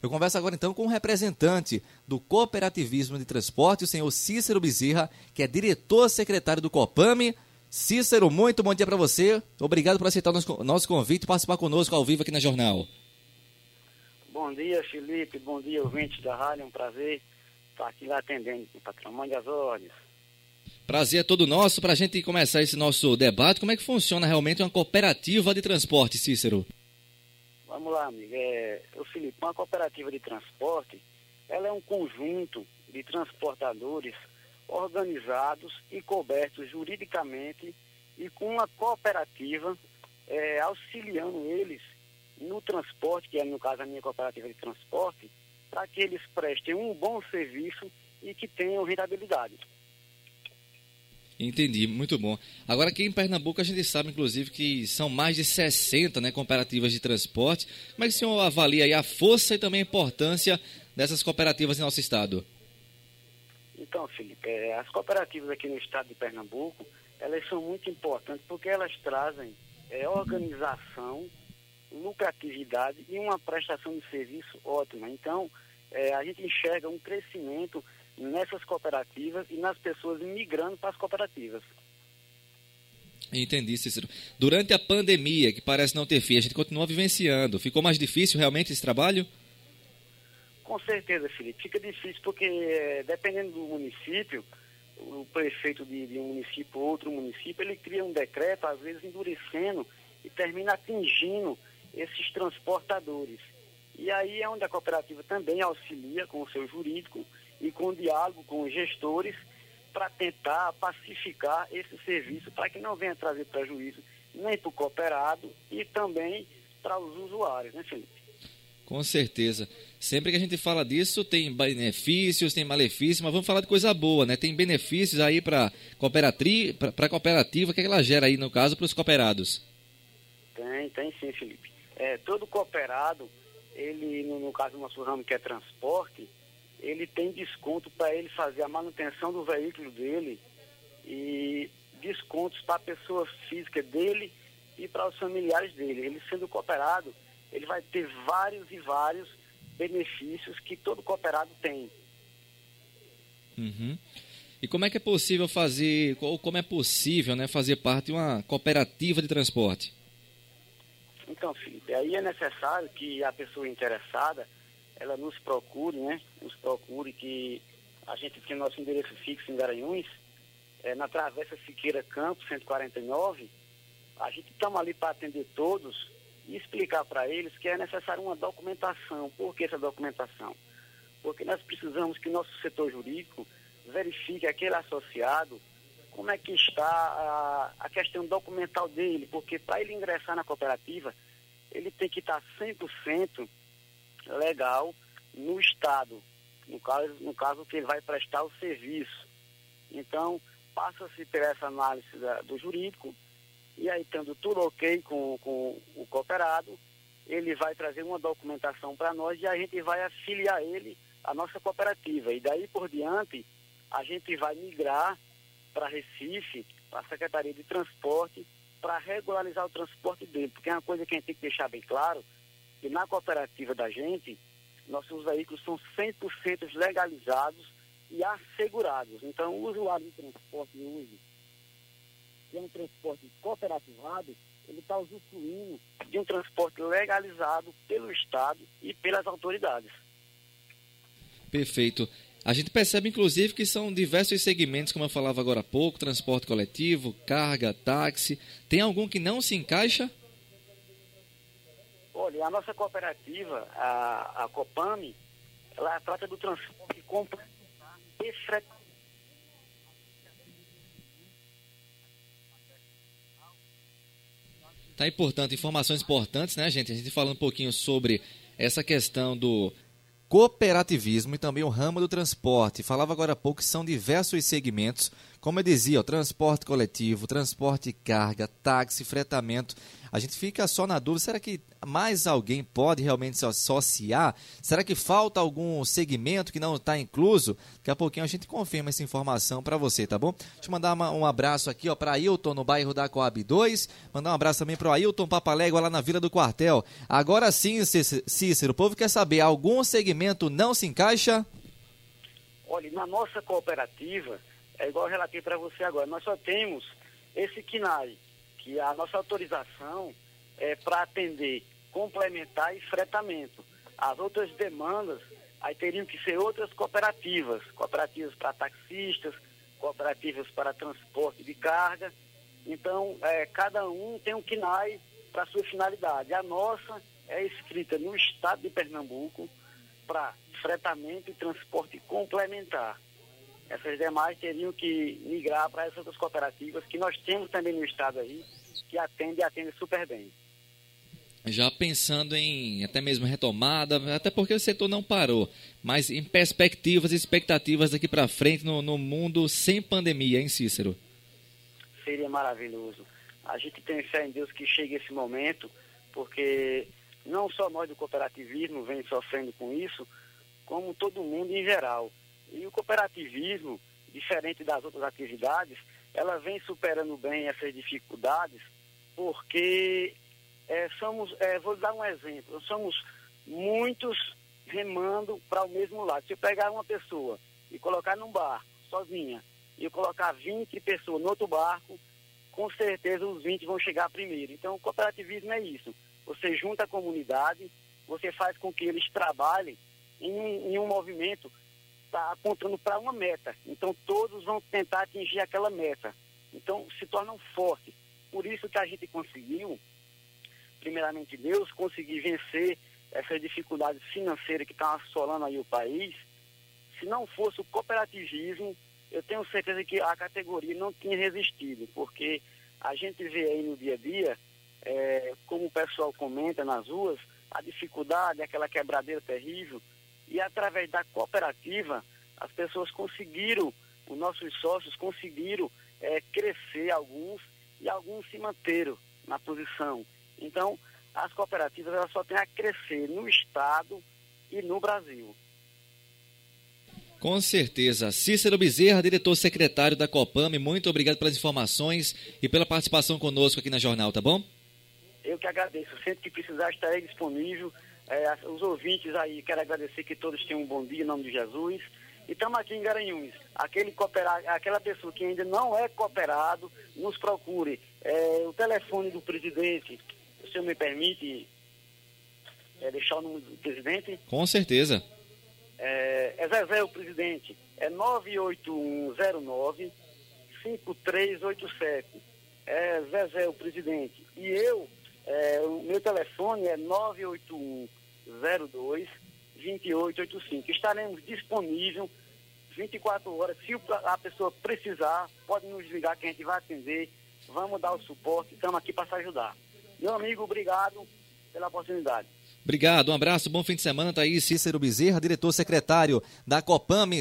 Eu converso agora então com um representante do cooperativismo de transporte, o senhor Cícero Bezerra, que é diretor secretário do Copame. Cícero, muito bom dia para você. Obrigado por aceitar o nosso convite e participar conosco ao vivo aqui na Jornal. Bom dia, Felipe. Bom dia, ouvintes da rádio. É um prazer estar aqui lá atendendo o patrão. Mande as ordens. Prazer é todo nosso. Para a gente começar esse nosso debate, como é que funciona realmente uma cooperativa de transporte, Cícero? Vamos lá, amigo. É, o Felipe, uma cooperativa de transporte, ela é um conjunto de transportadores organizados e cobertos juridicamente e com uma cooperativa é, auxiliando eles no transporte, que é no caso a minha cooperativa de transporte, para que eles prestem um bom serviço e que tenham rentabilidade. Entendi, muito bom. Agora aqui em Pernambuco a gente sabe, inclusive, que são mais de 60 né, cooperativas de transporte. Como é que o senhor avalia a força e também a importância dessas cooperativas em nosso estado? Então, Felipe, é, as cooperativas aqui no estado de Pernambuco, elas são muito importantes porque elas trazem é, organização, lucratividade e uma prestação de serviço ótima. Então, é, a gente enxerga um crescimento nessas cooperativas e nas pessoas migrando para as cooperativas. Entendi, Cícero. Durante a pandemia, que parece não ter fim, a gente continua vivenciando. Ficou mais difícil realmente esse trabalho? Com certeza, Felipe. Fica difícil porque, eh, dependendo do município, o prefeito de, de um município ou outro município, ele cria um decreto, às vezes endurecendo e termina atingindo esses transportadores. E aí é onde a cooperativa também auxilia com o seu jurídico e com diálogo com os gestores para tentar pacificar esse serviço para que não venha trazer prejuízo nem para o cooperado e também para os usuários, né, Felipe? Com certeza. Sempre que a gente fala disso, tem benefícios, tem malefícios, mas vamos falar de coisa boa, né? Tem benefícios aí para cooperativa, para cooperativa, o que, é que ela gera aí, no caso, para os cooperados? Tem, tem sim, Felipe. É, todo cooperado, ele, no, no caso do nosso ramo que é transporte, ele tem desconto para ele fazer a manutenção do veículo dele e descontos para a pessoa física dele e para os familiares dele. Ele sendo cooperado, ele vai ter vários e vários benefícios que todo cooperado tem. Uhum. E como é que é possível fazer, ou como é possível né, fazer parte de uma cooperativa de transporte? Então, Felipe, aí é necessário que a pessoa interessada ela nos procure, né? Nos procure que a gente tem nosso endereço fixo em Garanhuns, é, na Travessa Siqueira Campos, 149. A gente estamos ali para atender todos e explicar para eles que é necessário uma documentação. Por que essa documentação? Porque nós precisamos que nosso setor jurídico verifique aquele associado como é que está a, a questão documental dele, porque para ele ingressar na cooperativa, ele tem que estar 100% legal no Estado, no caso, no caso que ele vai prestar o serviço. Então, passa-se por essa análise da, do jurídico, e aí, tendo tudo ok com, com o cooperado, ele vai trazer uma documentação para nós e a gente vai afiliar ele à nossa cooperativa. E daí por diante, a gente vai migrar para Recife, para a Secretaria de Transporte, para regularizar o transporte dele. Porque é uma coisa que a gente tem que deixar bem claro, que na cooperativa da gente, nossos veículos são 100% legalizados e assegurados. Então, o usuário de transporte hoje, que é um transporte cooperativado, ele está usufruindo de um transporte legalizado pelo Estado e pelas autoridades. Perfeito. A gente percebe, inclusive, que são diversos segmentos, como eu falava agora há pouco, transporte coletivo, carga, táxi. Tem algum que não se encaixa? Olha, a nossa cooperativa, a, a Copame, ela trata do transporte completo e frequente. Tá importante, informações importantes, né, gente? A gente falando um pouquinho sobre essa questão do cooperativismo e também o ramo do transporte. Falava agora há pouco que são diversos segmentos Como eu dizia, transporte coletivo, transporte carga, táxi, fretamento, a gente fica só na dúvida, será que mais alguém pode realmente se associar? Será que falta algum segmento que não está incluso? Daqui a pouquinho a gente confirma essa informação para você, tá bom? Deixa eu mandar uma, um abraço aqui para Ailton, no bairro da Coab 2. Mandar um abraço também para o Ailton Papalégua, lá na Vila do Quartel. Agora sim, Cícero, o povo quer saber, algum segmento não se encaixa? Olha, na nossa cooperativa, é igual eu relatei para você agora, nós só temos esse KINAI, que a nossa autorização é para atender complementar e fretamento. As outras demandas, aí teriam que ser outras cooperativas, cooperativas para taxistas, cooperativas para transporte de carga. Então, é, cada um tem um KINAI para sua finalidade. A nossa é escrita no estado de Pernambuco para fretamento e transporte complementar. Essas demais teriam que migrar para essas outras cooperativas que nós temos também no estado aí, que atende e atende super bem. Já pensando em até mesmo retomada, até porque o setor não parou, mas em perspectivas e expectativas daqui para frente no, no mundo sem pandemia, hein, Cícero? Seria maravilhoso. A gente tem fé em Deus que chegue esse momento, porque não só nós do cooperativismo vem sofrendo com isso, como todo mundo em geral. E o cooperativismo, diferente das outras atividades, ela vem superando bem essas dificuldades, porque é, somos, é, vou dar um exemplo, somos muitos remando para o mesmo lado. Se eu pegar uma pessoa e colocar num barco sozinha, e eu colocar 20 pessoas no outro barco, com certeza os 20 vão chegar primeiro. Então, o cooperativismo é isso. Você junta a comunidade, você faz com que eles trabalhem em, em um movimento está apontando para uma meta. Então todos vão tentar atingir aquela meta. Então se tornam fortes. Por isso que a gente conseguiu, primeiramente Deus, conseguir vencer essas dificuldades financeiras que estão assolando aí o país. Se não fosse o cooperativismo, eu tenho certeza que a categoria não tinha resistido, porque a gente vê aí no dia a dia, é, como o pessoal comenta nas ruas, a dificuldade, aquela quebradeira terrível, e através da cooperativa, as pessoas conseguiram, os nossos sócios conseguiram é, crescer alguns e alguns se manteram na posição. Então, as cooperativas elas só têm a crescer no Estado e no Brasil. Com certeza. Cícero Bezerra, diretor-secretário da Copame, muito obrigado pelas informações e pela participação conosco aqui na Jornal, tá bom? Eu que agradeço. Sempre que precisar, estarei disponível é, os ouvintes aí, quero agradecer que todos tenham um bom dia em nome de Jesus. E estamos aqui em Garanhuns. Aquele cooperar, aquela pessoa que ainda não é cooperado, nos procure. É, o telefone do presidente, se o senhor me permite é, deixar o número do presidente? Com certeza. É, é Zezé, o presidente. É 98109 5387. É Zezé, o presidente. E eu, é, o meu telefone é 981 02 2885. Estaremos disponíveis 24 horas. Se a pessoa precisar, pode nos ligar que a gente vai atender. Vamos dar o suporte. Estamos aqui para se ajudar. Meu amigo, obrigado pela oportunidade. Obrigado, um abraço, bom fim de semana. Aí Cícero Bezerra, diretor secretário da Copame.